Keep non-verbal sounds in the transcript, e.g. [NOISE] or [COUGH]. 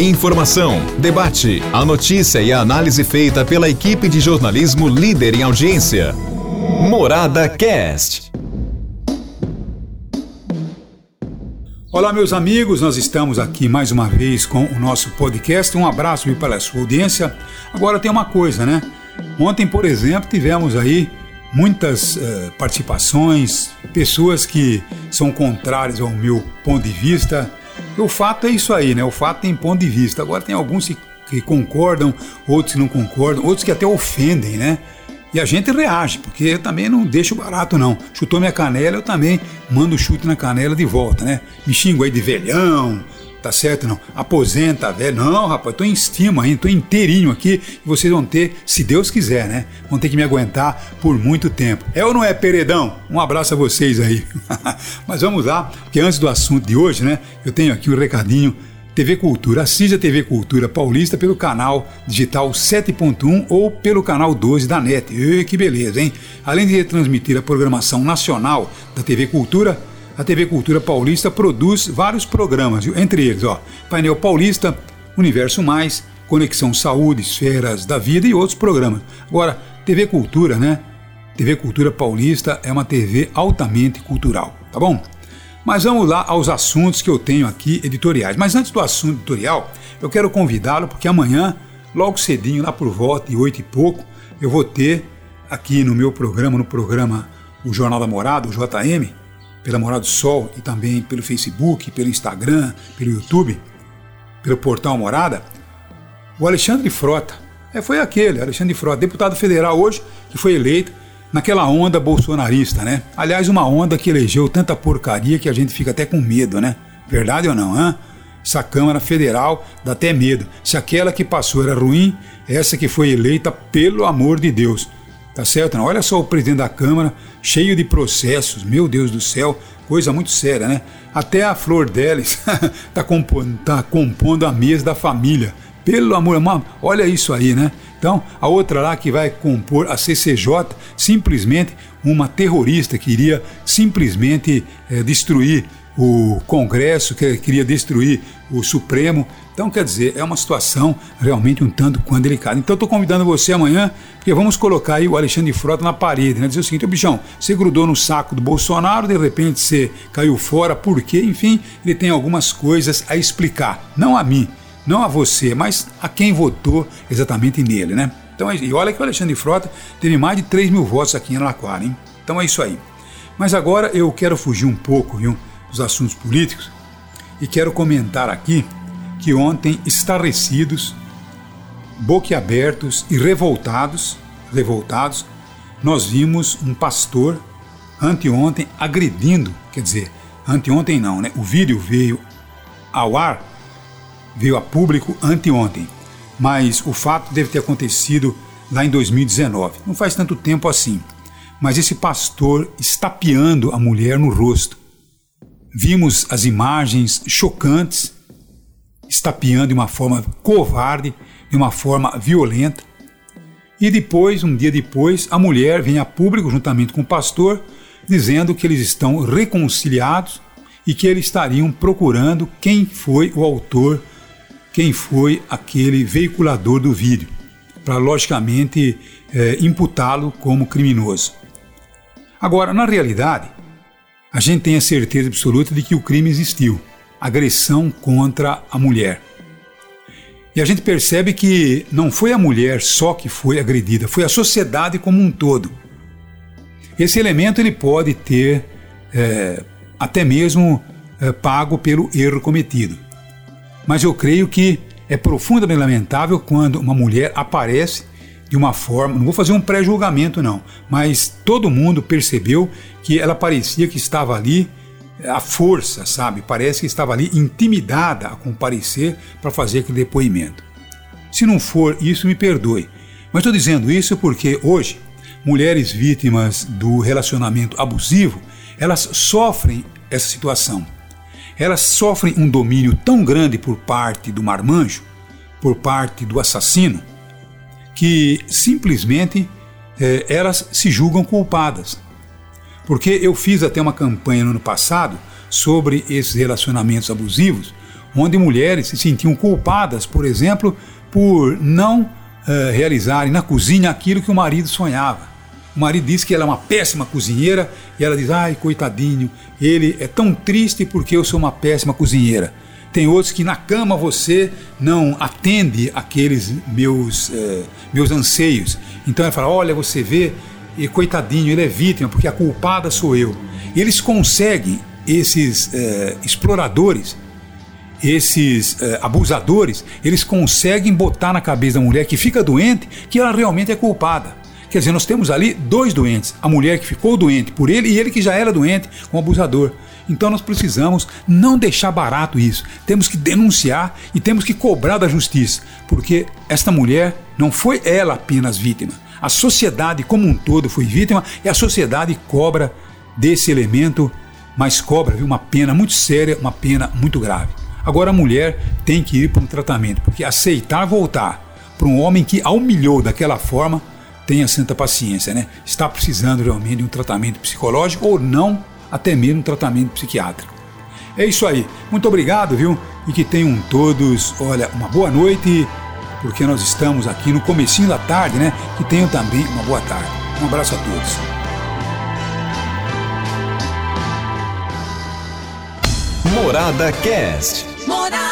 Informação, debate, a notícia e a análise feita pela equipe de jornalismo líder em audiência. Morada Cast. Olá, meus amigos, nós estamos aqui mais uma vez com o nosso podcast. Um abraço para a sua audiência. Agora tem uma coisa, né? Ontem, por exemplo, tivemos aí muitas uh, participações, pessoas que são contrárias ao meu ponto de vista. O fato é isso aí, né? O fato tem ponto de vista. Agora tem alguns que concordam, outros que não concordam, outros que até ofendem, né? E a gente reage, porque eu também não deixo barato, não. Chutou minha canela, eu também mando chute na canela de volta, né? Me xingo aí de velhão, tá certo? Não. Aposenta, velho. Não, rapaz, tô em estima ainda, tô inteirinho aqui e vocês vão ter, se Deus quiser, né? Vão ter que me aguentar por muito tempo. É ou não é, Peredão? Um abraço a vocês aí. [LAUGHS] Mas vamos lá, porque antes do assunto de hoje, né? Eu tenho aqui um recadinho TV Cultura. Assista a TV Cultura Paulista pelo canal digital 7.1 ou pelo canal 12 da NET. Que beleza, hein? Além de retransmitir a programação nacional da TV Cultura, a TV Cultura Paulista produz vários programas, entre eles, ó, Painel Paulista, Universo Mais, Conexão Saúde, Esferas da Vida e outros programas. Agora, TV Cultura, né? TV Cultura Paulista é uma TV altamente cultural, tá bom? Mas vamos lá aos assuntos que eu tenho aqui editoriais. Mas antes do assunto editorial, eu quero convidá-lo porque amanhã, logo cedinho, lá por volta de oito e pouco, eu vou ter aqui no meu programa, no programa O Jornal da Morada, o JM, pela Morada do Sol e também pelo Facebook, pelo Instagram, pelo YouTube, pelo portal Morada, o Alexandre Frota. É, foi aquele, Alexandre Frota, deputado federal hoje, que foi eleito naquela onda bolsonarista, né? Aliás, uma onda que elegeu tanta porcaria que a gente fica até com medo, né? Verdade ou não, hã? Essa Câmara Federal dá até medo. Se aquela que passou era ruim, essa que foi eleita, pelo amor de Deus. Tá certo? Não? Olha só o presidente da Câmara, cheio de processos, meu Deus do céu, coisa muito séria, né? Até a Flor Delis [LAUGHS] tá, compondo, tá compondo a mesa da família. Pelo amor, olha isso aí, né? Então, a outra lá que vai compor a CCJ, simplesmente uma terrorista que iria simplesmente é, destruir o Congresso, que queria destruir o Supremo. Então, quer dizer, é uma situação realmente um tanto quanto delicada. Então, estou convidando você amanhã, porque vamos colocar aí o Alexandre Frota na parede, né? Dizer o seguinte, ô bichão, você grudou no saco do Bolsonaro, de repente você caiu fora, por quê? Enfim, ele tem algumas coisas a explicar. Não a mim, não a você, mas a quem votou exatamente nele, né? Então, e olha que o Alexandre Frota teve mais de 3 mil votos aqui em Araquara, hein? Então é isso aí. Mas agora eu quero fugir um pouco, viu, dos assuntos políticos e quero comentar aqui que ontem, estarrecidos, boquiabertos e revoltados, revoltados, nós vimos um pastor anteontem agredindo, quer dizer, anteontem não, né? O vídeo veio ao ar veio a público anteontem, mas o fato deve ter acontecido lá em 2019. Não faz tanto tempo assim. Mas esse pastor estapeando a mulher no rosto. Vimos as imagens chocantes, estapeando de uma forma covarde, de uma forma violenta. E depois, um dia depois, a mulher vem a público juntamente com o pastor, dizendo que eles estão reconciliados e que eles estariam procurando quem foi o autor quem foi aquele veiculador do vídeo, para logicamente é, imputá-lo como criminoso. Agora, na realidade, a gente tem a certeza absoluta de que o crime existiu agressão contra a mulher. E a gente percebe que não foi a mulher só que foi agredida, foi a sociedade como um todo. Esse elemento ele pode ter é, até mesmo é, pago pelo erro cometido mas eu creio que é profundamente lamentável quando uma mulher aparece de uma forma, não vou fazer um pré-julgamento não, mas todo mundo percebeu que ela parecia que estava ali à força, sabe? Parece que estava ali intimidada a comparecer para fazer aquele depoimento. Se não for isso, me perdoe. Mas estou dizendo isso porque hoje mulheres vítimas do relacionamento abusivo, elas sofrem essa situação elas sofrem um domínio tão grande por parte do marmanjo, por parte do assassino, que simplesmente é, elas se julgam culpadas. Porque eu fiz até uma campanha no ano passado sobre esses relacionamentos abusivos, onde mulheres se sentiam culpadas, por exemplo, por não uh, realizarem na cozinha aquilo que o marido sonhava. O marido diz que ela é uma péssima cozinheira e ela diz: ai, coitadinho, ele é tão triste porque eu sou uma péssima cozinheira. Tem outros que na cama você não atende aqueles meus, eh, meus anseios. Então ela fala: olha, você vê, e coitadinho, ele é vítima porque a culpada sou eu. Eles conseguem, esses eh, exploradores, esses eh, abusadores, eles conseguem botar na cabeça da mulher que fica doente que ela realmente é culpada. Quer dizer, nós temos ali dois doentes: a mulher que ficou doente por ele e ele que já era doente com o abusador. Então nós precisamos não deixar barato isso. Temos que denunciar e temos que cobrar da justiça, porque esta mulher não foi ela apenas vítima. A sociedade como um todo foi vítima e a sociedade cobra desse elemento, mas cobra viu, uma pena muito séria, uma pena muito grave. Agora a mulher tem que ir para um tratamento, porque aceitar voltar para um homem que a humilhou daquela forma, tenha santa paciência, né? Está precisando realmente de um tratamento psicológico ou não, até mesmo tratamento psiquiátrico. É isso aí. Muito obrigado, viu? E que tenham todos, olha, uma boa noite, porque nós estamos aqui no comecinho da tarde, né? Que tenham também uma boa tarde. Um abraço a todos. Morada Cast. Morada.